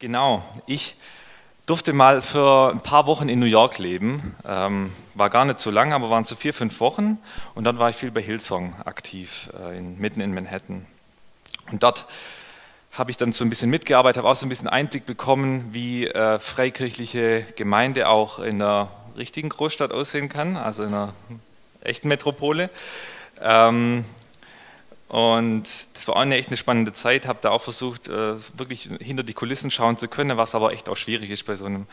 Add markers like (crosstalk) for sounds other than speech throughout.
Genau, ich durfte mal für ein paar Wochen in New York leben. Ähm, war gar nicht so lang, aber waren so vier, fünf Wochen. Und dann war ich viel bei Hillsong aktiv, äh, in, mitten in Manhattan. Und dort habe ich dann so ein bisschen mitgearbeitet, habe auch so ein bisschen Einblick bekommen, wie äh, freikirchliche Gemeinde auch in einer richtigen Großstadt aussehen kann, also in einer echten Metropole. Ähm, und das war auch eine echt eine spannende Zeit, habe da auch versucht, äh, wirklich hinter die Kulissen schauen zu können, was aber echt auch schwierig ist bei so einem,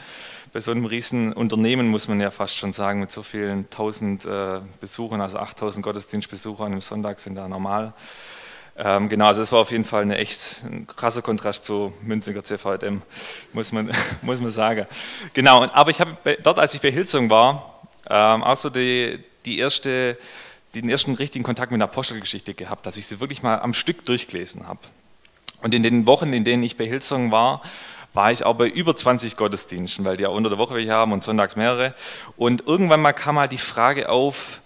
bei so einem riesen Unternehmen, muss man ja fast schon sagen, mit so vielen tausend äh, Besuchern, also 8000 Gottesdienstbesucher an einem Sonntag sind da normal. Ähm, genau, also das war auf jeden Fall eine echt ein krasser Kontrast zu Münziger CVM, muss man, (laughs) muss man sagen. Genau, aber ich habe dort, als ich bei Hilsung war, ähm, auch so die, die erste den ersten richtigen Kontakt mit der Apostelgeschichte gehabt, dass ich sie wirklich mal am Stück durchgelesen habe. Und in den Wochen, in denen ich bei Hillsong war, war ich auch bei über 20 Gottesdiensten, weil die ja unter der Woche welche haben und sonntags mehrere. Und irgendwann mal kam mal die Frage auf,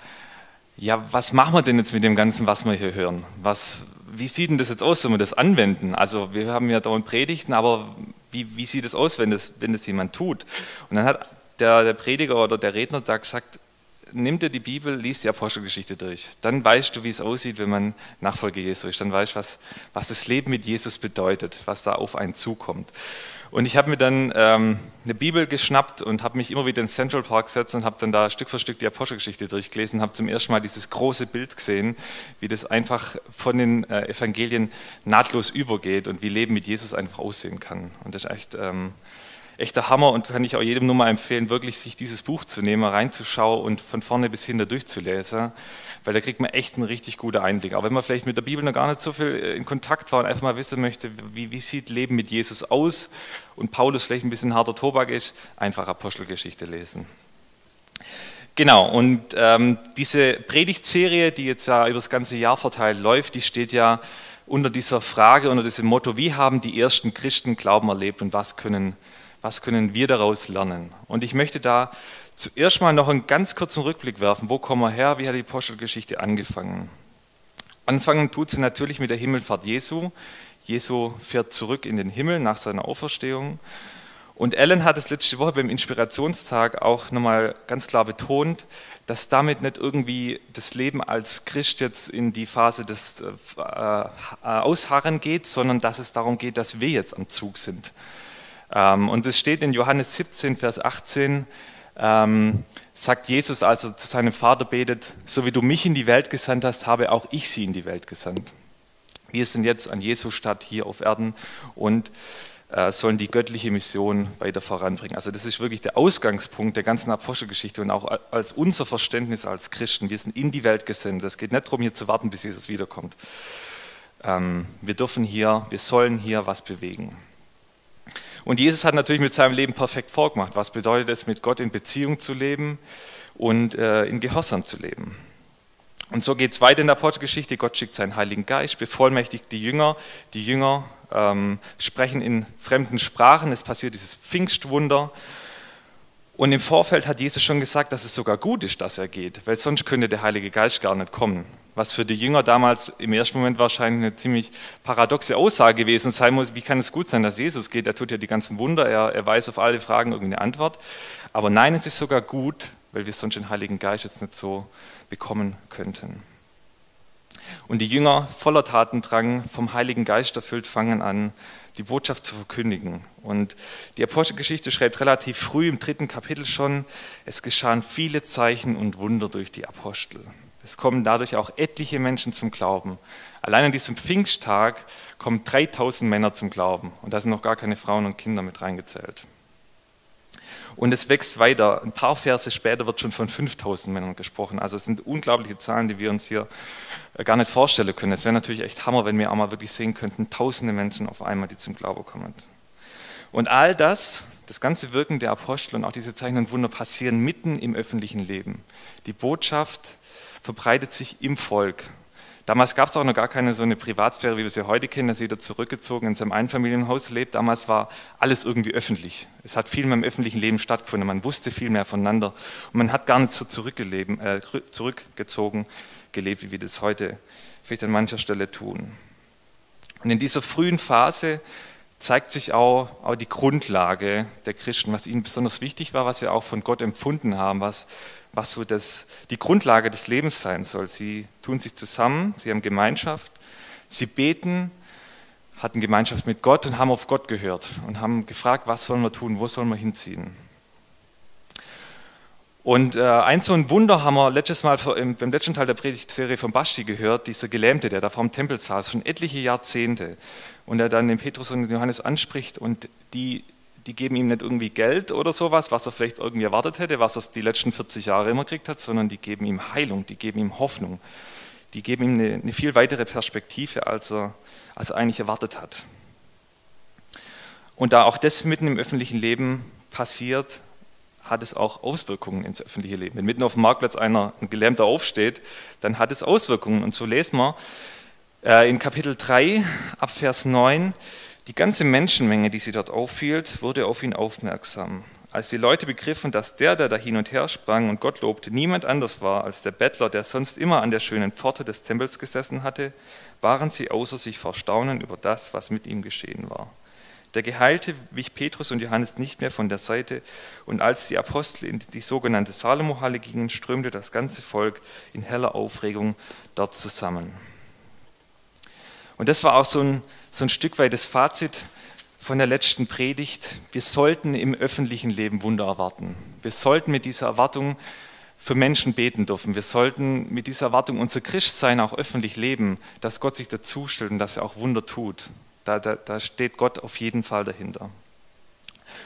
ja, was machen wir denn jetzt mit dem Ganzen, was wir hier hören? Was, wie sieht denn das jetzt aus, wenn wir das anwenden? Also wir haben ja dauernd Predigten, aber wie, wie sieht es aus, wenn das, wenn das jemand tut? Und dann hat der, der Prediger oder der Redner da gesagt, nimm dir die Bibel, lies die Apostelgeschichte durch. Dann weißt du, wie es aussieht, wenn man Nachfolger Jesu ist. Dann weißt du, was, was das Leben mit Jesus bedeutet, was da auf einen zukommt. Und ich habe mir dann ähm, eine Bibel geschnappt und habe mich immer wieder in Central Park gesetzt und habe dann da Stück für Stück die Apostelgeschichte durchgelesen, habe zum ersten Mal dieses große Bild gesehen, wie das einfach von den äh, Evangelien nahtlos übergeht und wie Leben mit Jesus einfach aussehen kann. Und das ist echt... Ähm, echter Hammer und kann ich auch jedem nur mal empfehlen, wirklich sich dieses Buch zu nehmen, reinzuschauen und von vorne bis hinten durchzulesen, weil da kriegt man echt einen richtig guten Einblick. Auch wenn man vielleicht mit der Bibel noch gar nicht so viel äh, in Kontakt war und einfach mal wissen möchte, wie, wie sieht Leben mit Jesus aus und Paulus vielleicht ein bisschen harter Tobak ist, einfach Apostelgeschichte lesen. Genau, und ähm, diese Predigtserie, die jetzt ja über das ganze Jahr verteilt läuft, die steht ja unter dieser Frage, unter diesem Motto, wie haben die ersten Christen Glauben erlebt und was können was können wir daraus lernen? Und ich möchte da zuerst mal noch einen ganz kurzen Rückblick werfen. Wo kommen wir her? Wie hat die Apostelgeschichte angefangen? Anfangen tut sie natürlich mit der Himmelfahrt Jesu. Jesu fährt zurück in den Himmel nach seiner Auferstehung. Und Ellen hat es letzte Woche beim Inspirationstag auch nochmal ganz klar betont, dass damit nicht irgendwie das Leben als Christ jetzt in die Phase des äh, äh Ausharren geht, sondern dass es darum geht, dass wir jetzt am Zug sind. Ähm, und es steht in Johannes 17, Vers 18, ähm, sagt Jesus, als er zu seinem Vater betet, so wie du mich in die Welt gesandt hast, habe auch ich sie in die Welt gesandt. Wir sind jetzt an Jesu Stadt hier auf Erden und äh, sollen die göttliche Mission weiter voranbringen. Also das ist wirklich der Ausgangspunkt der ganzen Apostelgeschichte und auch als unser Verständnis als Christen. Wir sind in die Welt gesendet. Es geht nicht darum, hier zu warten, bis Jesus wiederkommt. Ähm, wir dürfen hier, wir sollen hier was bewegen. Und Jesus hat natürlich mit seinem Leben perfekt vorgemacht. Was bedeutet es, mit Gott in Beziehung zu leben und äh, in Gehorsam zu leben? Und so geht es weiter in der Apostelgeschichte. Gott schickt seinen Heiligen Geist, bevollmächtigt die Jünger. Die Jünger ähm, sprechen in fremden Sprachen. Es passiert dieses Pfingstwunder. Und im Vorfeld hat Jesus schon gesagt, dass es sogar gut ist, dass er geht, weil sonst könnte der Heilige Geist gar nicht kommen. Was für die Jünger damals im ersten Moment wahrscheinlich eine ziemlich paradoxe Aussage gewesen sein muss. Wie kann es gut sein, dass Jesus geht? Er tut ja die ganzen Wunder, er, er weiß auf alle Fragen irgendwie eine Antwort. Aber nein, es ist sogar gut, weil wir sonst den Heiligen Geist jetzt nicht so bekommen könnten. Und die Jünger voller Tatendrang, vom Heiligen Geist erfüllt, fangen an, die Botschaft zu verkündigen. Und die Apostelgeschichte schreibt relativ früh im dritten Kapitel schon, es geschahen viele Zeichen und Wunder durch die Apostel. Es kommen dadurch auch etliche Menschen zum Glauben. Allein an diesem Pfingsttag kommen 3000 Männer zum Glauben. Und da sind noch gar keine Frauen und Kinder mit reingezählt. Und es wächst weiter. Ein paar Verse später wird schon von 5000 Männern gesprochen. Also es sind unglaubliche Zahlen, die wir uns hier äh, gar nicht vorstellen können. Es wäre natürlich echt Hammer, wenn wir auch mal wirklich sehen könnten, tausende Menschen auf einmal, die zum Glauben kommen. Und all das, das ganze Wirken der Apostel und auch diese Zeichen und Wunder passieren mitten im öffentlichen Leben. Die Botschaft verbreitet sich im Volk. Damals gab es auch noch gar keine so eine Privatsphäre, wie wir sie heute kennen, dass jeder zurückgezogen in seinem Einfamilienhaus lebt. Damals war alles irgendwie öffentlich. Es hat viel mehr im öffentlichen Leben stattgefunden. Man wusste viel mehr voneinander. Und man hat gar nicht so äh, zurückgezogen gelebt, wie wir das heute vielleicht an mancher Stelle tun. Und in dieser frühen Phase zeigt sich auch, auch die Grundlage der Christen, was ihnen besonders wichtig war, was sie auch von Gott empfunden haben, was, was so das, die Grundlage des Lebens sein soll. Sie tun sich zusammen, sie haben Gemeinschaft, sie beten, hatten Gemeinschaft mit Gott und haben auf Gott gehört und haben gefragt, was sollen wir tun, wo sollen wir hinziehen. Und äh, ein so ein Wunder haben wir letztes Mal im, beim letzten Teil der Predigtserie von Basti gehört, dieser Gelähmte, der da vor dem Tempel saß, schon etliche Jahrzehnte. Und er dann den Petrus und den Johannes anspricht und die, die geben ihm nicht irgendwie Geld oder sowas, was er vielleicht irgendwie erwartet hätte, was er die letzten 40 Jahre immer gekriegt hat, sondern die geben ihm Heilung, die geben ihm Hoffnung, die geben ihm eine, eine viel weitere Perspektive, als er, als er eigentlich erwartet hat. Und da auch das mitten im öffentlichen Leben passiert, hat es auch Auswirkungen ins öffentliche Leben. Wenn mitten auf dem Marktplatz einer, ein Gelähmter aufsteht, dann hat es Auswirkungen. Und so lesen wir äh, in Kapitel 3 ab Vers 9, die ganze Menschenmenge, die sie dort aufhielt, wurde auf ihn aufmerksam. Als die Leute begriffen, dass der, der da hin und her sprang und Gott lobte, niemand anders war als der Bettler, der sonst immer an der schönen Pforte des Tempels gesessen hatte, waren sie außer sich vor Staunen über das, was mit ihm geschehen war. Der Geheilte wich Petrus und Johannes nicht mehr von der Seite, und als die Apostel in die sogenannte Salomo-Halle gingen, strömte das ganze Volk in heller Aufregung dort zusammen. Und das war auch so ein, so ein Stück weit das Fazit von der letzten Predigt. Wir sollten im öffentlichen Leben Wunder erwarten. Wir sollten mit dieser Erwartung für Menschen beten dürfen. Wir sollten mit dieser Erwartung unser Christsein auch öffentlich leben, dass Gott sich dazustellt und dass er auch Wunder tut. Da, da, da steht Gott auf jeden Fall dahinter.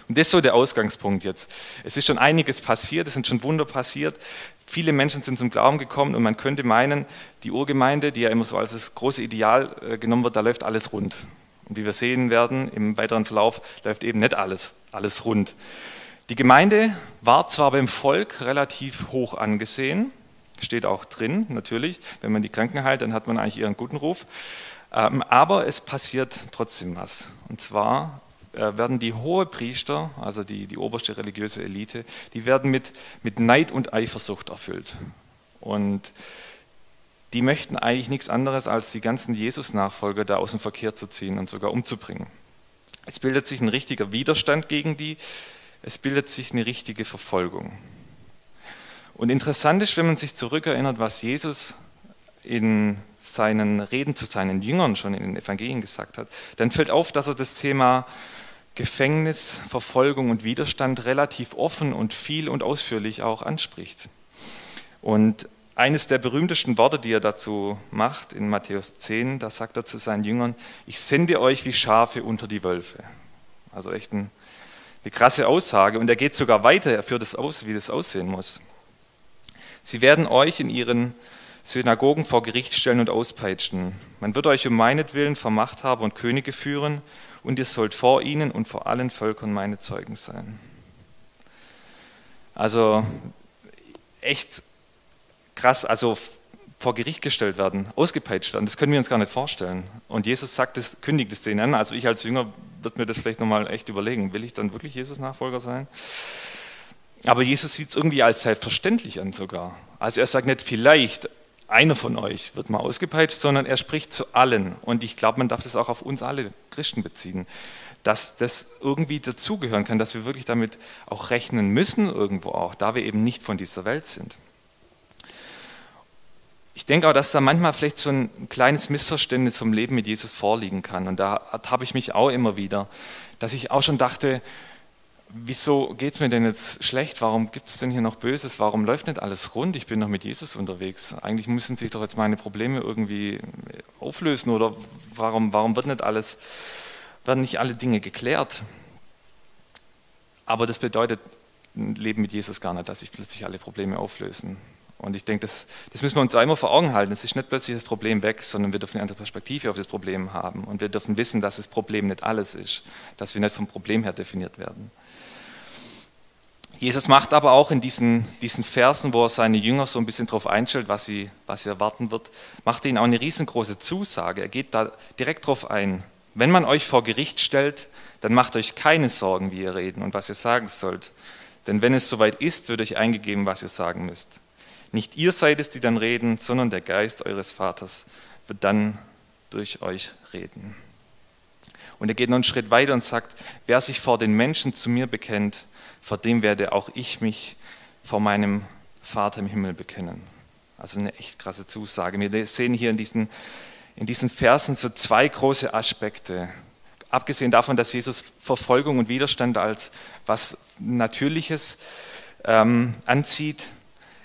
Und das ist so der Ausgangspunkt jetzt. Es ist schon einiges passiert, es sind schon Wunder passiert. Viele Menschen sind zum Glauben gekommen und man könnte meinen, die Urgemeinde, die ja immer so als das große Ideal äh, genommen wird, da läuft alles rund. Und wie wir sehen werden im weiteren Verlauf, läuft eben nicht alles, alles rund. Die Gemeinde war zwar beim Volk relativ hoch angesehen, steht auch drin, natürlich. Wenn man die Kranken heilt, dann hat man eigentlich ihren guten Ruf. Ähm, aber es passiert trotzdem was. Und zwar äh, werden die hohe Priester, also die, die oberste religiöse Elite, die werden mit, mit Neid und Eifersucht erfüllt. Und die möchten eigentlich nichts anderes, als die ganzen Jesus-Nachfolger da aus dem Verkehr zu ziehen und sogar umzubringen. Es bildet sich ein richtiger Widerstand gegen die, es bildet sich eine richtige Verfolgung. Und interessant ist, wenn man sich zurückerinnert, was Jesus in seinen Reden zu seinen Jüngern schon in den Evangelien gesagt hat, dann fällt auf, dass er das Thema Gefängnis, Verfolgung und Widerstand relativ offen und viel und ausführlich auch anspricht. Und eines der berühmtesten Worte, die er dazu macht, in Matthäus 10, da sagt er zu seinen Jüngern, ich sende euch wie Schafe unter die Wölfe. Also echt ein, eine krasse Aussage. Und er geht sogar weiter, er führt es aus, wie das aussehen muss. Sie werden euch in ihren Synagogen vor Gericht stellen und auspeitschen. Man wird euch um meinetwillen vermacht haben und Könige führen, und ihr sollt vor ihnen und vor allen Völkern meine Zeugen sein. Also echt krass, also vor Gericht gestellt werden, ausgepeitscht werden, das können wir uns gar nicht vorstellen. Und Jesus sagt es, kündigt es denen an. Also ich als Jünger würde mir das vielleicht nochmal echt überlegen, will ich dann wirklich Jesus Nachfolger sein? Aber Jesus sieht es irgendwie als selbstverständlich an sogar. Also er sagt nicht vielleicht, einer von euch wird mal ausgepeitscht, sondern er spricht zu allen. Und ich glaube, man darf das auch auf uns alle Christen beziehen, dass das irgendwie dazugehören kann, dass wir wirklich damit auch rechnen müssen, irgendwo auch, da wir eben nicht von dieser Welt sind. Ich denke auch, dass da manchmal vielleicht so ein kleines Missverständnis zum Leben mit Jesus vorliegen kann. Und da habe ich mich auch immer wieder, dass ich auch schon dachte, wieso geht es mir denn jetzt schlecht? Warum gibt es denn hier noch Böses? Warum läuft nicht alles rund? Ich bin noch mit Jesus unterwegs. Eigentlich müssen sich doch jetzt meine Probleme irgendwie auflösen oder warum, warum wird nicht alles, werden nicht alle Dinge geklärt? Aber das bedeutet ein Leben mit Jesus gar nicht, dass sich plötzlich alle Probleme auflösen. Und ich denke, das, das müssen wir uns einmal vor Augen halten. Es ist nicht plötzlich das Problem weg, sondern wir dürfen eine andere Perspektive auf das Problem haben. Und wir dürfen wissen, dass das Problem nicht alles ist, dass wir nicht vom Problem her definiert werden. Jesus macht aber auch in diesen, diesen Versen, wo er seine Jünger so ein bisschen darauf einstellt, was sie, was sie erwarten wird, macht ihnen auch eine riesengroße Zusage. Er geht da direkt darauf ein. Wenn man euch vor Gericht stellt, dann macht euch keine Sorgen, wie ihr reden und was ihr sagen sollt. Denn wenn es soweit ist, wird euch eingegeben, was ihr sagen müsst. Nicht ihr seid es, die dann reden, sondern der Geist eures Vaters wird dann durch euch reden. Und er geht noch einen Schritt weiter und sagt, wer sich vor den Menschen zu mir bekennt, vor dem werde auch ich mich vor meinem Vater im Himmel bekennen. Also eine echt krasse Zusage. Wir sehen hier in diesen, in diesen Versen so zwei große Aspekte. Abgesehen davon, dass Jesus Verfolgung und Widerstand als was Natürliches ähm, anzieht.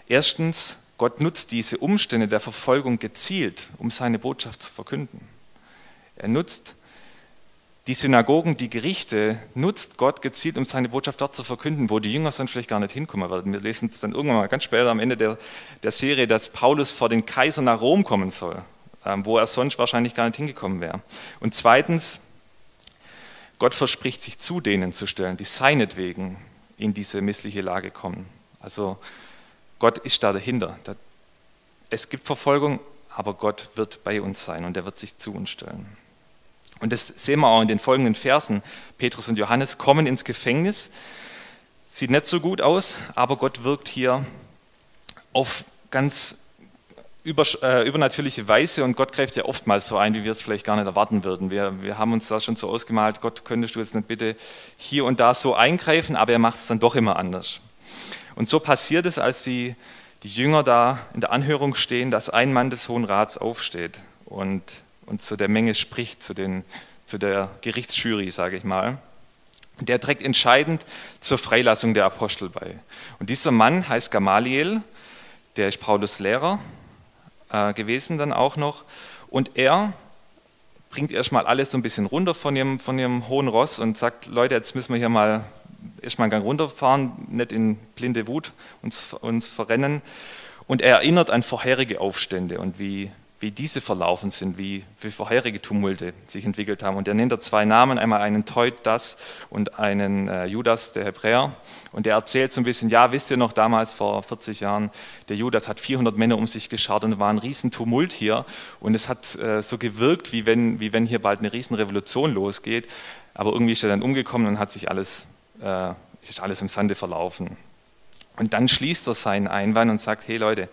Erstens, Gott nutzt diese Umstände der Verfolgung gezielt, um seine Botschaft zu verkünden. Er nutzt die Synagogen, die Gerichte, nutzt Gott gezielt, um seine Botschaft dort zu verkünden, wo die Jünger sonst vielleicht gar nicht hinkommen werden. Wir lesen es dann irgendwann mal ganz später am Ende der, der Serie, dass Paulus vor den Kaiser nach Rom kommen soll, ähm, wo er sonst wahrscheinlich gar nicht hingekommen wäre. Und zweitens, Gott verspricht sich zu denen zu stellen, die seinetwegen in diese missliche Lage kommen. Also Gott ist da dahinter. Es gibt Verfolgung, aber Gott wird bei uns sein und er wird sich zu uns stellen. Und das sehen wir auch in den folgenden Versen. Petrus und Johannes kommen ins Gefängnis. Sieht nicht so gut aus, aber Gott wirkt hier auf ganz über, äh, übernatürliche Weise und Gott greift ja oftmals so ein, wie wir es vielleicht gar nicht erwarten würden. Wir, wir haben uns da schon so ausgemalt, Gott, könntest du jetzt nicht bitte hier und da so eingreifen, aber er macht es dann doch immer anders. Und so passiert es, als die, die Jünger da in der Anhörung stehen, dass ein Mann des Hohen Rats aufsteht und, und zu der Menge spricht, zu, den, zu der Gerichtsjury, sage ich mal. Der trägt entscheidend zur Freilassung der Apostel bei. Und dieser Mann heißt Gamaliel, der ist Paulus Lehrer äh, gewesen dann auch noch. Und er bringt erstmal alles so ein bisschen runter von ihrem, von ihrem hohen Ross und sagt, Leute, jetzt müssen wir hier mal erstmal einen Gang runterfahren, nicht in blinde Wut uns, uns verrennen. Und er erinnert an vorherige Aufstände und wie, wie diese verlaufen sind, wie, wie vorherige Tumulte sich entwickelt haben. Und er nennt da zwei Namen, einmal einen Teudas und einen äh, Judas, der Hebräer. Und er erzählt so ein bisschen, ja, wisst ihr noch, damals vor 40 Jahren, der Judas hat 400 Männer um sich geschart und war ein Riesentumult hier. Und es hat äh, so gewirkt, wie wenn, wie wenn hier bald eine Riesenrevolution losgeht. Aber irgendwie ist er dann umgekommen und hat sich alles äh, ist alles im Sande verlaufen. Und dann schließt er seinen Einwand und sagt, hey Leute,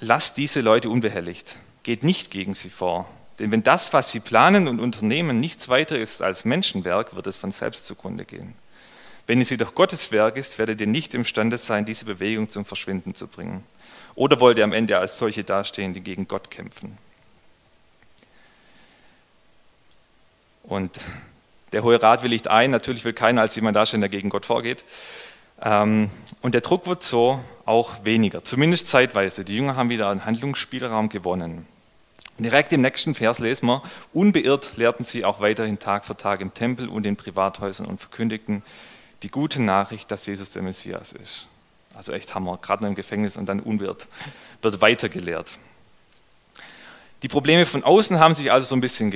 lasst diese Leute unbehelligt, geht nicht gegen sie vor. Denn wenn das, was sie planen und unternehmen, nichts weiter ist als Menschenwerk, wird es von selbst zugrunde gehen. Wenn es jedoch Gottes Werk ist, werdet ihr nicht imstande sein, diese Bewegung zum Verschwinden zu bringen. Oder wollt ihr am Ende als solche dastehen, die gegen Gott kämpfen? Und der Hohe Rat willigt ein, natürlich will keiner als jemand dastehen, der gegen Gott vorgeht. Ähm, und der Druck wird so auch weniger, zumindest zeitweise. Die Jünger haben wieder einen Handlungsspielraum gewonnen. Direkt im nächsten Vers lesen wir, unbeirrt lehrten sie auch weiterhin Tag für Tag im Tempel und in Privathäusern und verkündigten die gute Nachricht, dass Jesus der Messias ist. Also echt Hammer, gerade noch im Gefängnis und dann unbeirrt wird weitergelehrt. Die Probleme von außen haben sich also so ein bisschen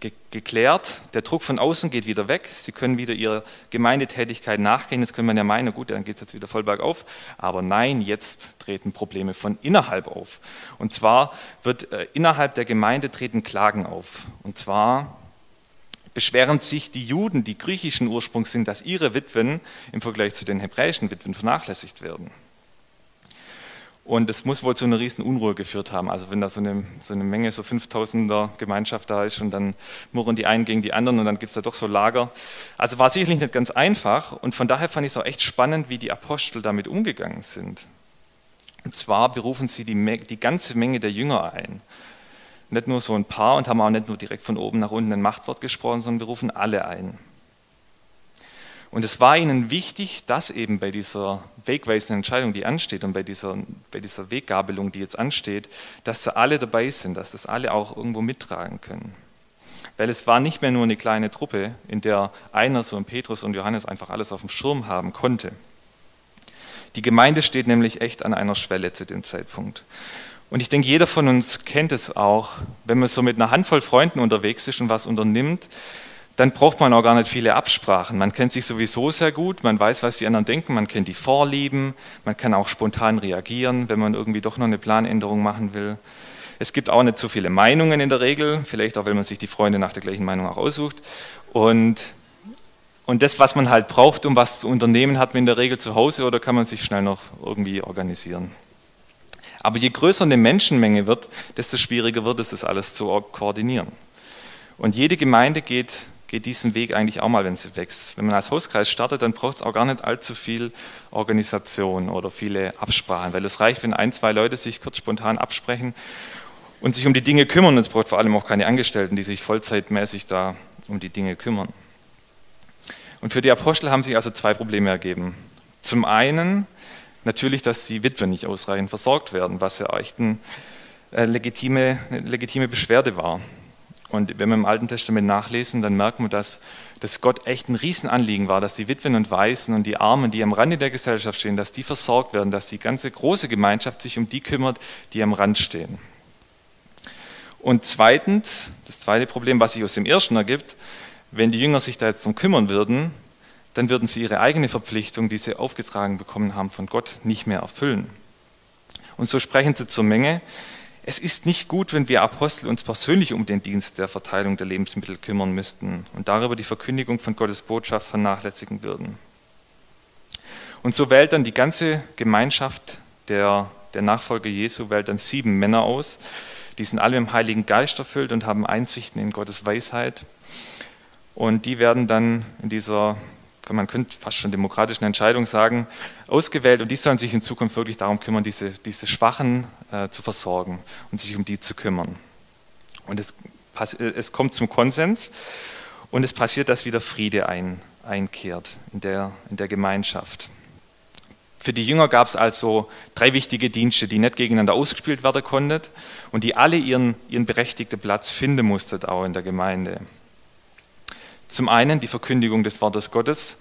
ge ge geklärt. Der Druck von außen geht wieder weg. Sie können wieder ihrer Gemeindetätigkeit nachgehen. Jetzt können man ja meinen, gut, dann geht es jetzt wieder voll bergauf. Aber nein, jetzt treten Probleme von innerhalb auf. Und zwar wird äh, innerhalb der Gemeinde treten Klagen auf. Und zwar beschweren sich die Juden, die griechischen Ursprungs sind, dass ihre Witwen im Vergleich zu den hebräischen Witwen vernachlässigt werden. Und es muss wohl zu einer riesen Unruhe geführt haben. Also wenn da so eine, so eine Menge, so 5000er Gemeinschaft da ist und dann murren die einen gegen die anderen und dann gibt es da doch so Lager. Also war sicherlich nicht ganz einfach und von daher fand ich es auch echt spannend, wie die Apostel damit umgegangen sind. Und zwar berufen sie die, die ganze Menge der Jünger ein. Nicht nur so ein paar und haben auch nicht nur direkt von oben nach unten ein Machtwort gesprochen, sondern berufen alle ein. Und es war ihnen wichtig, dass eben bei dieser wegweisenden Entscheidung, die ansteht, und bei dieser, bei dieser Weggabelung, die jetzt ansteht, dass da alle dabei sind, dass das alle auch irgendwo mittragen können. Weil es war nicht mehr nur eine kleine Truppe, in der einer, so ein Petrus und Johannes, einfach alles auf dem Schirm haben konnte. Die Gemeinde steht nämlich echt an einer Schwelle zu dem Zeitpunkt. Und ich denke, jeder von uns kennt es auch, wenn man so mit einer Handvoll Freunden unterwegs ist und was unternimmt, dann braucht man auch gar nicht viele Absprachen. Man kennt sich sowieso sehr gut, man weiß, was die anderen denken, man kennt die Vorlieben, man kann auch spontan reagieren, wenn man irgendwie doch noch eine Planänderung machen will. Es gibt auch nicht so viele Meinungen in der Regel, vielleicht auch, wenn man sich die Freunde nach der gleichen Meinung auch aussucht. Und, und das, was man halt braucht, um was zu unternehmen, hat man in der Regel zu Hause oder kann man sich schnell noch irgendwie organisieren. Aber je größer eine Menschenmenge wird, desto schwieriger wird es, das alles zu koordinieren. Und jede Gemeinde geht, geht diesen Weg eigentlich auch mal, wenn sie wächst. Wenn man als Hauskreis startet, dann braucht es auch gar nicht allzu viel Organisation oder viele Absprachen, weil es reicht, wenn ein, zwei Leute sich kurz spontan absprechen und sich um die Dinge kümmern. Es braucht vor allem auch keine Angestellten, die sich vollzeitmäßig da um die Dinge kümmern. Und für die Apostel haben sich also zwei Probleme ergeben. Zum einen natürlich, dass die Witwen nicht ausreichend versorgt werden, was ja echt eine äh, legitime, eine legitime Beschwerde war. Und wenn wir im Alten Testament nachlesen, dann merken wir, dass, dass Gott echt ein Riesenanliegen war, dass die Witwen und Waisen und die Armen, die am Rande der Gesellschaft stehen, dass die versorgt werden, dass die ganze große Gemeinschaft sich um die kümmert, die am Rand stehen. Und zweitens, das zweite Problem, was sich aus dem ersten ergibt, wenn die Jünger sich da jetzt darum kümmern würden, dann würden sie ihre eigene Verpflichtung, die sie aufgetragen bekommen haben von Gott, nicht mehr erfüllen. Und so sprechen sie zur Menge, es ist nicht gut, wenn wir Apostel uns persönlich um den Dienst der Verteilung der Lebensmittel kümmern müssten und darüber die Verkündigung von Gottes Botschaft vernachlässigen würden. Und so wählt dann die ganze Gemeinschaft der, der Nachfolger Jesu, wählt dann sieben Männer aus, die sind alle im Heiligen Geist erfüllt und haben Einsichten in Gottes Weisheit. Und die werden dann in dieser man könnte fast schon demokratischen Entscheidung sagen, ausgewählt und die sollen sich in Zukunft wirklich darum kümmern, diese, diese Schwachen äh, zu versorgen und sich um die zu kümmern. Und es, es kommt zum Konsens und es passiert, dass wieder Friede ein, einkehrt in der, in der Gemeinschaft. Für die Jünger gab es also drei wichtige Dienste, die nicht gegeneinander ausgespielt werden konnten und die alle ihren, ihren berechtigten Platz finden mussten, auch in der Gemeinde. Zum einen die Verkündigung des Wortes Gottes,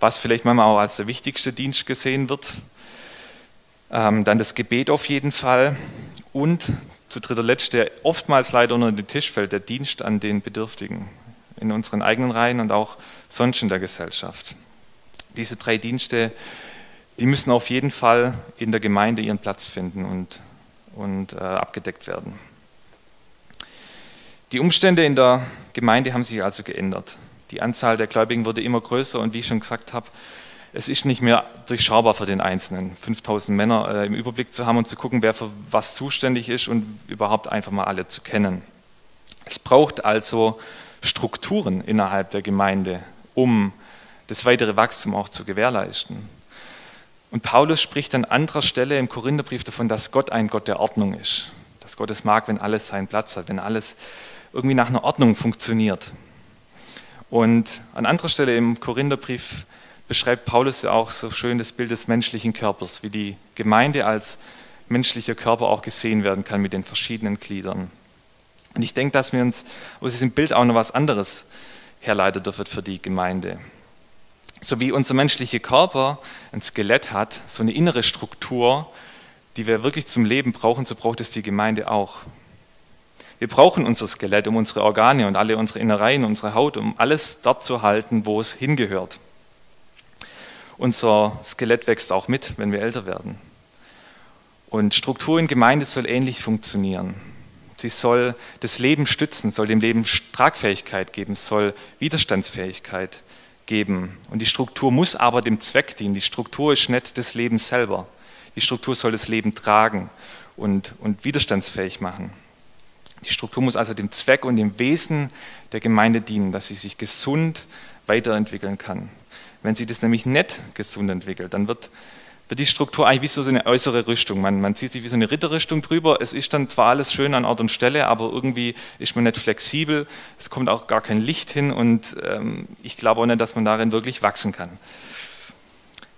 was vielleicht manchmal auch als der wichtigste Dienst gesehen wird. Ähm, dann das Gebet auf jeden Fall. Und zu dritter Letzt, der oftmals leider unter den Tisch fällt, der Dienst an den Bedürftigen in unseren eigenen Reihen und auch sonst in der Gesellschaft. Diese drei Dienste, die müssen auf jeden Fall in der Gemeinde ihren Platz finden und, und äh, abgedeckt werden. Die Umstände in der Gemeinde haben sich also geändert. Die Anzahl der Gläubigen wurde immer größer und wie ich schon gesagt habe, es ist nicht mehr durchschaubar für den Einzelnen, 5000 Männer äh, im Überblick zu haben und zu gucken, wer für was zuständig ist und überhaupt einfach mal alle zu kennen. Es braucht also Strukturen innerhalb der Gemeinde, um das weitere Wachstum auch zu gewährleisten. Und Paulus spricht an anderer Stelle im Korintherbrief davon, dass Gott ein Gott der Ordnung ist. Dass Gott es mag, wenn alles seinen Platz hat, wenn alles irgendwie nach einer Ordnung funktioniert. Und an anderer Stelle im Korintherbrief beschreibt Paulus ja auch so schön das Bild des menschlichen Körpers, wie die Gemeinde als menschlicher Körper auch gesehen werden kann mit den verschiedenen Gliedern. Und ich denke, dass wir uns aus diesem Bild auch noch was anderes herleiten dürfen für die Gemeinde. So wie unser menschlicher Körper ein Skelett hat, so eine innere Struktur, die wir wirklich zum Leben brauchen, so braucht es die Gemeinde auch. Wir brauchen unser Skelett, um unsere Organe und alle unsere Innereien, unsere Haut, um alles dort zu halten, wo es hingehört. Unser Skelett wächst auch mit, wenn wir älter werden. Und Struktur in Gemeinde soll ähnlich funktionieren. Sie soll das Leben stützen, soll dem Leben Tragfähigkeit geben, soll Widerstandsfähigkeit geben. Und die Struktur muss aber dem Zweck dienen. Die Struktur ist nicht das Leben selber. Die Struktur soll das Leben tragen und, und widerstandsfähig machen. Die Struktur muss also dem Zweck und dem Wesen der Gemeinde dienen, dass sie sich gesund weiterentwickeln kann. Wenn sie das nämlich nicht gesund entwickelt, dann wird, wird die Struktur eigentlich wie so eine äußere Rüstung. Man, man zieht sich wie so eine Ritterrüstung drüber. Es ist dann zwar alles schön an Ort und Stelle, aber irgendwie ist man nicht flexibel. Es kommt auch gar kein Licht hin und ähm, ich glaube auch nicht, dass man darin wirklich wachsen kann.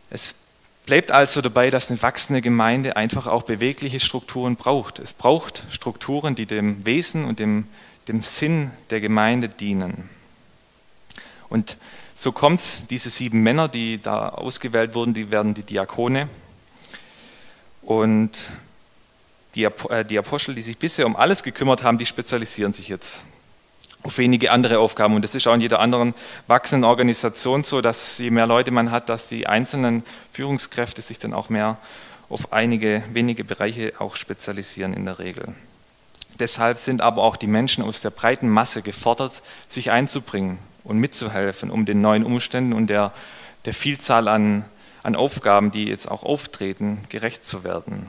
Es Bleibt also dabei, dass eine wachsende Gemeinde einfach auch bewegliche Strukturen braucht. Es braucht Strukturen, die dem Wesen und dem, dem Sinn der Gemeinde dienen. Und so kommt es, diese sieben Männer, die da ausgewählt wurden, die werden die Diakone. Und die, äh, die Apostel, die sich bisher um alles gekümmert haben, die spezialisieren sich jetzt auf wenige andere Aufgaben. Und das ist auch in jeder anderen wachsenden Organisation so, dass je mehr Leute man hat, dass die einzelnen Führungskräfte sich dann auch mehr auf einige wenige Bereiche auch spezialisieren in der Regel. Deshalb sind aber auch die Menschen aus der breiten Masse gefordert, sich einzubringen und mitzuhelfen, um den neuen Umständen und der, der Vielzahl an, an Aufgaben, die jetzt auch auftreten, gerecht zu werden.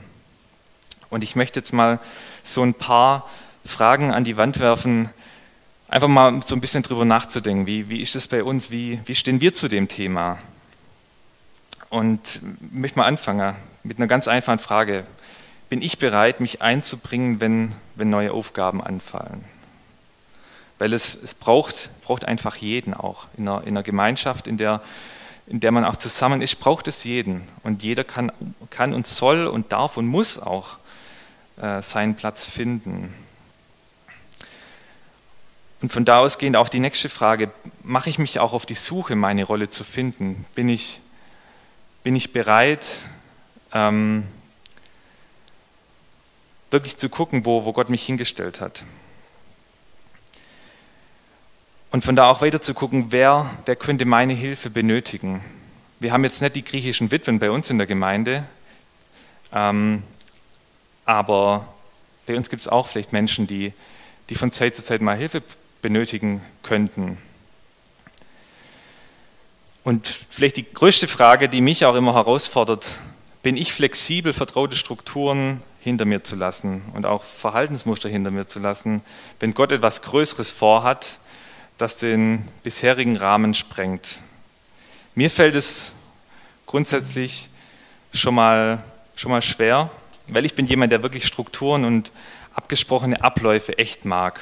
Und ich möchte jetzt mal so ein paar Fragen an die Wand werfen, einfach mal so ein bisschen drüber nachzudenken, wie, wie ist es bei uns, wie, wie stehen wir zu dem Thema? Und ich möchte mal anfangen mit einer ganz einfachen Frage. Bin ich bereit, mich einzubringen, wenn, wenn neue Aufgaben anfallen? Weil es, es braucht, braucht einfach jeden auch. In einer, in einer Gemeinschaft, in der, in der man auch zusammen ist, braucht es jeden. Und jeder kann, kann und soll und darf und muss auch äh, seinen Platz finden. Und von da aus gehend auch die nächste Frage, mache ich mich auch auf die Suche, meine Rolle zu finden? Bin ich, bin ich bereit, ähm, wirklich zu gucken, wo, wo Gott mich hingestellt hat? Und von da auch weiter zu gucken, wer, wer könnte meine Hilfe benötigen. Wir haben jetzt nicht die griechischen Witwen bei uns in der Gemeinde, ähm, aber bei uns gibt es auch vielleicht Menschen, die, die von Zeit zu Zeit mal Hilfe benötigen könnten. Und vielleicht die größte Frage, die mich auch immer herausfordert, bin ich flexibel, vertraute Strukturen hinter mir zu lassen und auch Verhaltensmuster hinter mir zu lassen, wenn Gott etwas Größeres vorhat, das den bisherigen Rahmen sprengt. Mir fällt es grundsätzlich schon mal, schon mal schwer, weil ich bin jemand, der wirklich Strukturen und abgesprochene Abläufe echt mag.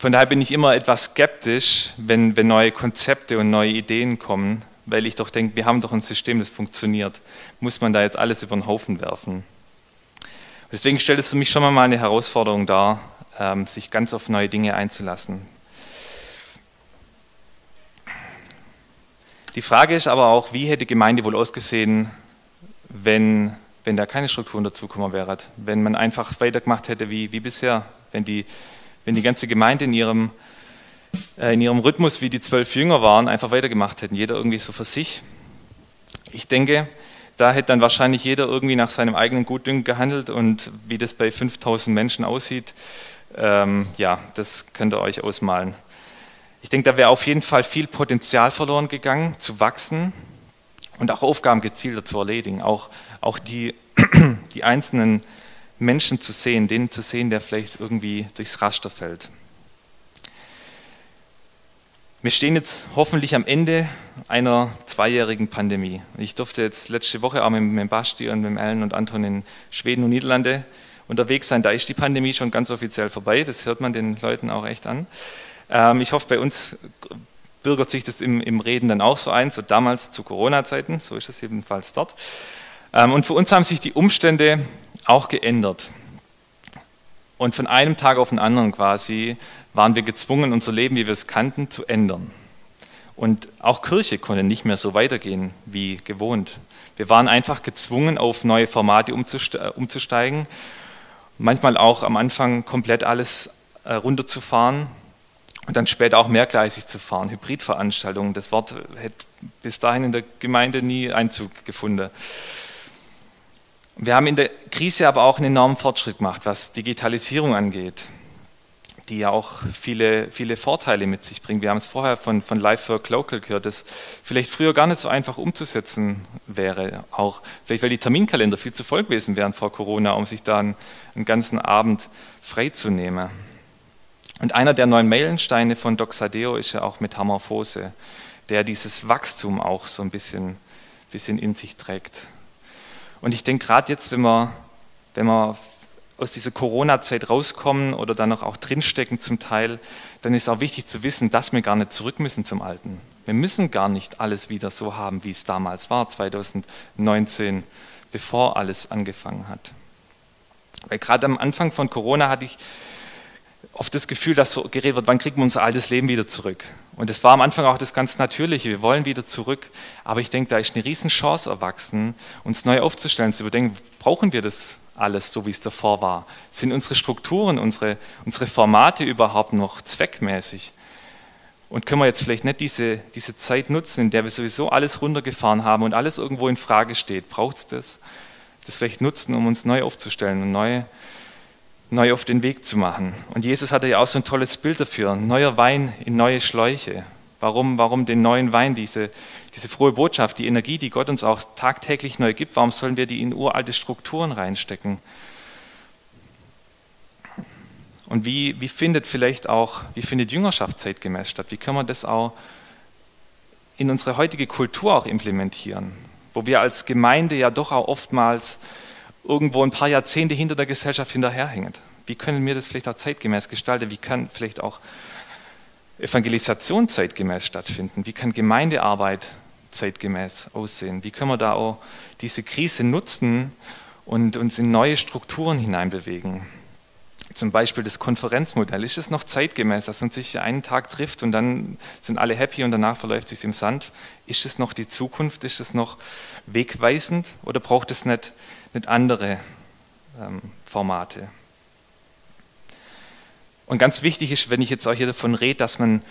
Von daher bin ich immer etwas skeptisch, wenn, wenn neue Konzepte und neue Ideen kommen, weil ich doch denke, wir haben doch ein System, das funktioniert. Muss man da jetzt alles über den Haufen werfen? Deswegen stellt es für mich schon mal eine Herausforderung dar, ähm, sich ganz auf neue Dinge einzulassen. Die Frage ist aber auch, wie hätte Gemeinde wohl ausgesehen, wenn, wenn da keine Strukturen dazugekommen wären, wenn man einfach weitergemacht hätte wie, wie bisher, wenn die, wenn die ganze Gemeinde in ihrem, äh, in ihrem Rhythmus, wie die zwölf Jünger waren, einfach weitergemacht hätten, jeder irgendwie so für sich. Ich denke, da hätte dann wahrscheinlich jeder irgendwie nach seinem eigenen Gutdünken gehandelt und wie das bei 5000 Menschen aussieht, ähm, ja, das könnt ihr euch ausmalen. Ich denke, da wäre auf jeden Fall viel Potenzial verloren gegangen, zu wachsen und auch Aufgaben gezielter zu erledigen, auch, auch die, (clears throat) die einzelnen Menschen zu sehen, den zu sehen, der vielleicht irgendwie durchs Raster fällt. Wir stehen jetzt hoffentlich am Ende einer zweijährigen Pandemie. Ich durfte jetzt letzte Woche auch mit, mit Basti und mit Ellen und Anton in Schweden und Niederlande unterwegs sein. Da ist die Pandemie schon ganz offiziell vorbei. Das hört man den Leuten auch echt an. Ähm, ich hoffe, bei uns bürgert sich das im, im Reden dann auch so ein, so damals zu Corona-Zeiten. So ist es jedenfalls dort. Ähm, und für uns haben sich die Umstände auch geändert. Und von einem Tag auf den anderen quasi waren wir gezwungen, unser Leben, wie wir es kannten, zu ändern. Und auch Kirche konnte nicht mehr so weitergehen wie gewohnt. Wir waren einfach gezwungen, auf neue Formate umzusteigen manchmal auch am Anfang komplett alles äh, runterzufahren und dann später auch mehrgleisig zu fahren, Hybridveranstaltungen. Das Wort hätte bis dahin in der Gemeinde nie Einzug gefunden. Wir haben in der Krise aber auch einen enormen Fortschritt gemacht, was Digitalisierung angeht die ja auch viele, viele Vorteile mit sich bringt. Wir haben es vorher von, von Live Work Local gehört, das vielleicht früher gar nicht so einfach umzusetzen wäre. Auch vielleicht, weil die Terminkalender viel zu voll gewesen wären vor Corona, um sich da einen, einen ganzen Abend freizunehmen. Und einer der neuen Meilensteine von Doxadeo ist ja auch Metamorphose, der dieses Wachstum auch so ein bisschen, bisschen in sich trägt. Und ich denke, gerade jetzt, wenn man, wenn man aus dieser Corona-Zeit rauskommen oder dann noch auch drinstecken zum Teil, dann ist auch wichtig zu wissen, dass wir gar nicht zurück müssen zum Alten. Wir müssen gar nicht alles wieder so haben, wie es damals war, 2019, bevor alles angefangen hat. Weil gerade am Anfang von Corona hatte ich oft das Gefühl, dass so geredet wird, wann kriegen wir unser altes Leben wieder zurück? Und es war am Anfang auch das ganz Natürliche, wir wollen wieder zurück, aber ich denke, da ist eine Riesenchance erwachsen, uns neu aufzustellen, zu überdenken, brauchen wir das alles so, wie es davor war? Sind unsere Strukturen, unsere, unsere Formate überhaupt noch zweckmäßig? Und können wir jetzt vielleicht nicht diese, diese Zeit nutzen, in der wir sowieso alles runtergefahren haben und alles irgendwo in Frage steht? Braucht es das? Das vielleicht nutzen, um uns neu aufzustellen und neu, neu auf den Weg zu machen. Und Jesus hatte ja auch so ein tolles Bild dafür. Neuer Wein in neue Schläuche. Warum, warum den neuen Wein, diese, diese frohe Botschaft, die Energie, die Gott uns auch tagtäglich neu gibt, warum sollen wir die in uralte Strukturen reinstecken? Und wie, wie findet vielleicht auch, wie findet Jüngerschaft zeitgemäß statt? Wie können wir das auch in unsere heutige Kultur auch implementieren? Wo wir als Gemeinde ja doch auch oftmals irgendwo ein paar Jahrzehnte hinter der Gesellschaft hinterherhängen. Wie können wir das vielleicht auch zeitgemäß gestalten? Wie kann vielleicht auch Evangelisation zeitgemäß stattfinden? Wie kann Gemeindearbeit zeitgemäß aussehen? Wie können wir da auch diese Krise nutzen und uns in neue Strukturen hineinbewegen? Zum Beispiel das Konferenzmodell. Ist es noch zeitgemäß, dass man sich einen Tag trifft und dann sind alle happy und danach verläuft sich im Sand? Ist es noch die Zukunft? Ist es noch wegweisend oder braucht es nicht, nicht andere ähm, Formate? Und ganz wichtig ist, wenn ich jetzt auch hier davon rede, dass man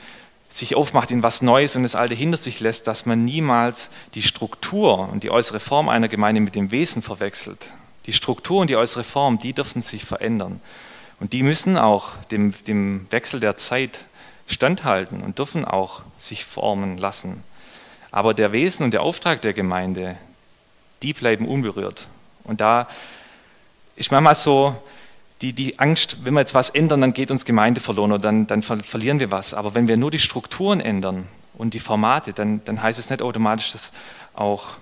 sich aufmacht in was Neues und das Alte hinter sich lässt, dass man niemals die Struktur und die äußere Form einer Gemeinde mit dem Wesen verwechselt. Die Struktur und die äußere Form, die dürfen sich verändern. Und die müssen auch dem, dem Wechsel der Zeit standhalten und dürfen auch sich formen lassen. Aber der Wesen und der Auftrag der Gemeinde, die bleiben unberührt. Und da ist manchmal so, die, die Angst, wenn wir jetzt was ändern, dann geht uns Gemeinde verloren oder dann, dann verlieren wir was. Aber wenn wir nur die Strukturen ändern und die Formate, dann, dann heißt es nicht automatisch, dass auch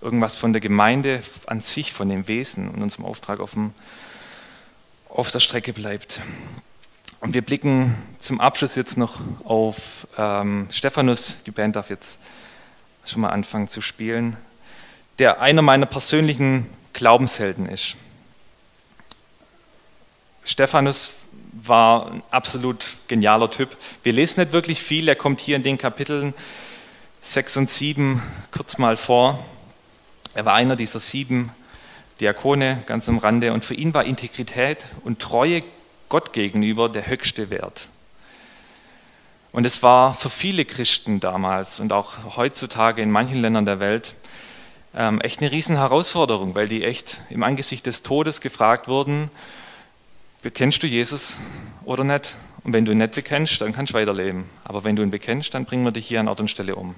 irgendwas von der Gemeinde an sich, von dem Wesen und unserem Auftrag auf, dem, auf der Strecke bleibt. Und wir blicken zum Abschluss jetzt noch auf ähm, Stephanus, die Band darf jetzt schon mal anfangen zu spielen, der einer meiner persönlichen Glaubenshelden ist. Stephanus war ein absolut genialer Typ. Wir lesen nicht wirklich viel, er kommt hier in den Kapiteln 6 und 7 kurz mal vor. Er war einer dieser sieben Diakone ganz am Rande und für ihn war Integrität und Treue Gott gegenüber der höchste Wert. Und es war für viele Christen damals und auch heutzutage in manchen Ländern der Welt ähm, echt eine riesen Herausforderung, weil die echt im Angesicht des Todes gefragt wurden, bekennst du Jesus oder nicht? Und wenn du ihn nicht bekennst, dann kannst du weiterleben. Aber wenn du ihn bekennst, dann bringen wir dich hier an Ort und Stelle um.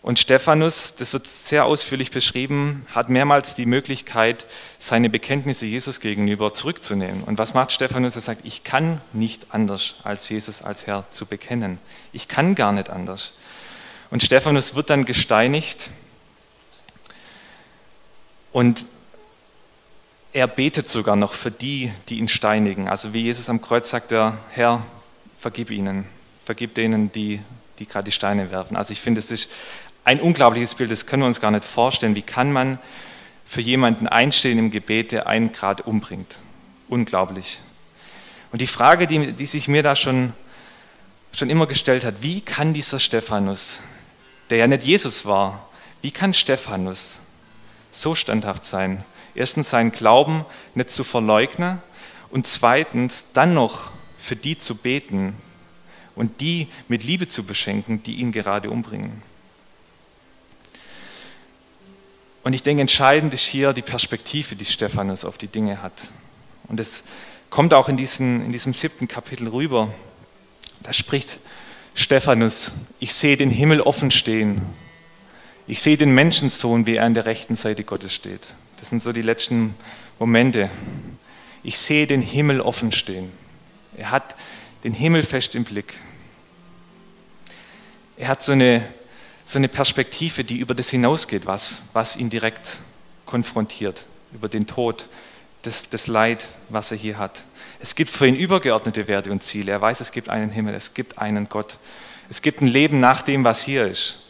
Und Stephanus, das wird sehr ausführlich beschrieben, hat mehrmals die Möglichkeit, seine Bekenntnisse Jesus gegenüber zurückzunehmen. Und was macht Stephanus? Er sagt, ich kann nicht anders, als Jesus als Herr zu bekennen. Ich kann gar nicht anders. Und Stephanus wird dann gesteinigt. Und er betet sogar noch für die, die ihn steinigen. Also wie Jesus am Kreuz sagt, er, Herr, vergib ihnen, vergib denen, die, die gerade die Steine werfen. Also ich finde, es ist ein unglaubliches Bild, das können wir uns gar nicht vorstellen. Wie kann man für jemanden einstehen im Gebet, der einen gerade umbringt? Unglaublich. Und die Frage, die, die sich mir da schon, schon immer gestellt hat, wie kann dieser Stephanus, der ja nicht Jesus war, wie kann Stephanus so standhaft sein? Erstens seinen Glauben nicht zu verleugnen und zweitens dann noch für die zu beten und die mit Liebe zu beschenken, die ihn gerade umbringen. Und ich denke, entscheidend ist hier die Perspektive, die Stephanus auf die Dinge hat. Und es kommt auch in, diesen, in diesem siebten Kapitel rüber. Da spricht Stephanus, ich sehe den Himmel offen stehen. Ich sehe den Menschensohn, wie er an der rechten Seite Gottes steht. Das sind so die letzten Momente. Ich sehe den Himmel offen stehen. Er hat den Himmel fest im Blick. Er hat so eine, so eine Perspektive, die über das hinausgeht, was, was ihn direkt konfrontiert, über den Tod, das, das Leid, was er hier hat. Es gibt für ihn übergeordnete Werte und Ziele. Er weiß, es gibt einen Himmel, es gibt einen Gott. Es gibt ein Leben nach dem, was hier ist.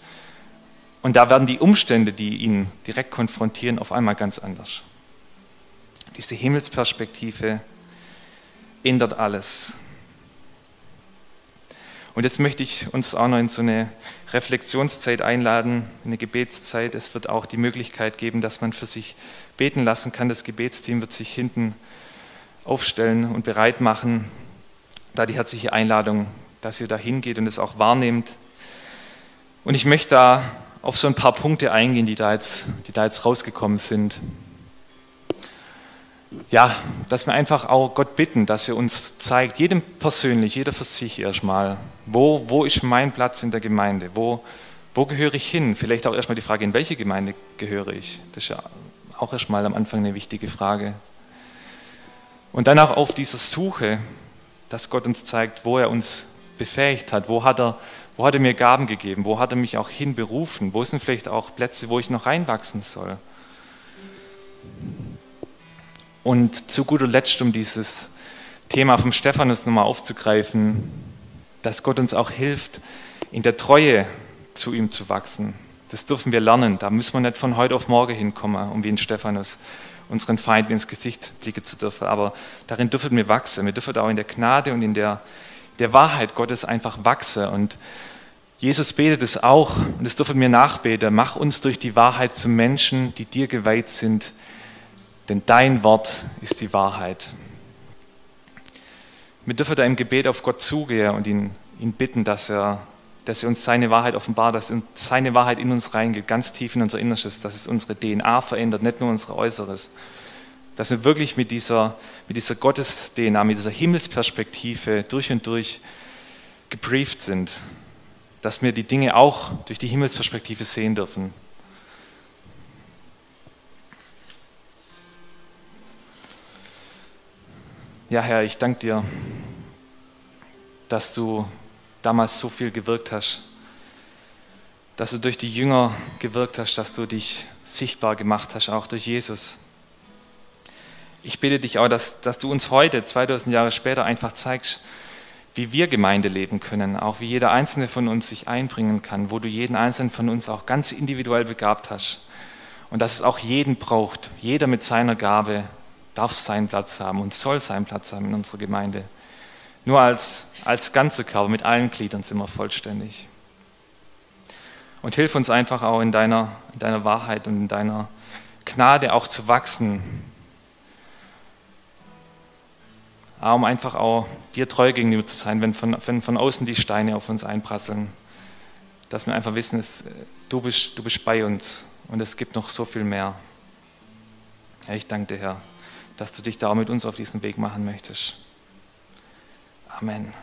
Und da werden die Umstände, die ihn direkt konfrontieren, auf einmal ganz anders. Diese Himmelsperspektive ändert alles. Und jetzt möchte ich uns auch noch in so eine Reflexionszeit einladen, eine Gebetszeit. Es wird auch die Möglichkeit geben, dass man für sich beten lassen kann. Das Gebetsteam wird sich hinten aufstellen und bereit machen. Da die herzliche Einladung, dass ihr da hingeht und es auch wahrnehmt. Und ich möchte da auf so ein paar Punkte eingehen, die da jetzt, die da jetzt rausgekommen sind. Ja, dass wir einfach auch Gott bitten, dass er uns zeigt, jedem persönlich, jeder für sich erstmal, wo, wo ist mein Platz in der Gemeinde, wo, wo gehöre ich hin? Vielleicht auch erstmal die Frage, in welche Gemeinde gehöre ich? Das ist ja auch erstmal am Anfang eine wichtige Frage. Und dann auch auf dieser Suche, dass Gott uns zeigt, wo er uns befähigt hat, wo hat er, wo hat er mir Gaben gegeben, wo hat er mich auch hinberufen, wo sind vielleicht auch Plätze, wo ich noch reinwachsen soll. Und zu guter Letzt, um dieses Thema vom Stephanus nochmal aufzugreifen, dass Gott uns auch hilft, in der Treue zu ihm zu wachsen. Das dürfen wir lernen. Da müssen wir nicht von heute auf morgen hinkommen, um wie ein Stephanus unseren Feinden ins Gesicht blicken zu dürfen. Aber darin dürfen wir wachsen. Wir dürfen auch in der Gnade und in der, der Wahrheit Gottes einfach wachsen. Und Jesus betet es auch, und das dürfen wir nachbeten. Mach uns durch die Wahrheit zu Menschen, die dir geweiht sind, denn dein Wort ist die Wahrheit. Wir dürfen da im Gebet auf Gott zugehen und ihn, ihn bitten, dass er, dass er uns seine Wahrheit offenbart, dass seine Wahrheit in uns reingeht, ganz tief in unser Innerstes, dass es unsere DNA verändert, nicht nur unser Äußeres. Dass wir wirklich mit dieser, mit dieser Gottes-DNA, mit dieser Himmelsperspektive durch und durch gebrieft sind. Dass wir die Dinge auch durch die Himmelsperspektive sehen dürfen. Ja, Herr, ich danke dir, dass du damals so viel gewirkt hast, dass du durch die Jünger gewirkt hast, dass du dich sichtbar gemacht hast, auch durch Jesus. Ich bitte dich auch, dass, dass du uns heute, 2000 Jahre später, einfach zeigst, wie wir Gemeinde leben können, auch wie jeder einzelne von uns sich einbringen kann, wo du jeden einzelnen von uns auch ganz individuell begabt hast. Und dass es auch jeden braucht, jeder mit seiner Gabe, darf seinen Platz haben und soll seinen Platz haben in unserer Gemeinde. Nur als, als ganze Körper mit allen Gliedern sind wir vollständig. Und hilf uns einfach auch in deiner, in deiner Wahrheit und in deiner Gnade auch zu wachsen. Um einfach auch dir treu gegenüber zu sein, wenn von, wenn von außen die Steine auf uns einprasseln. Dass wir einfach wissen, es, du, bist, du bist bei uns und es gibt noch so viel mehr. Ja, ich danke dir, Herr dass du dich da mit uns auf diesen Weg machen möchtest. Amen.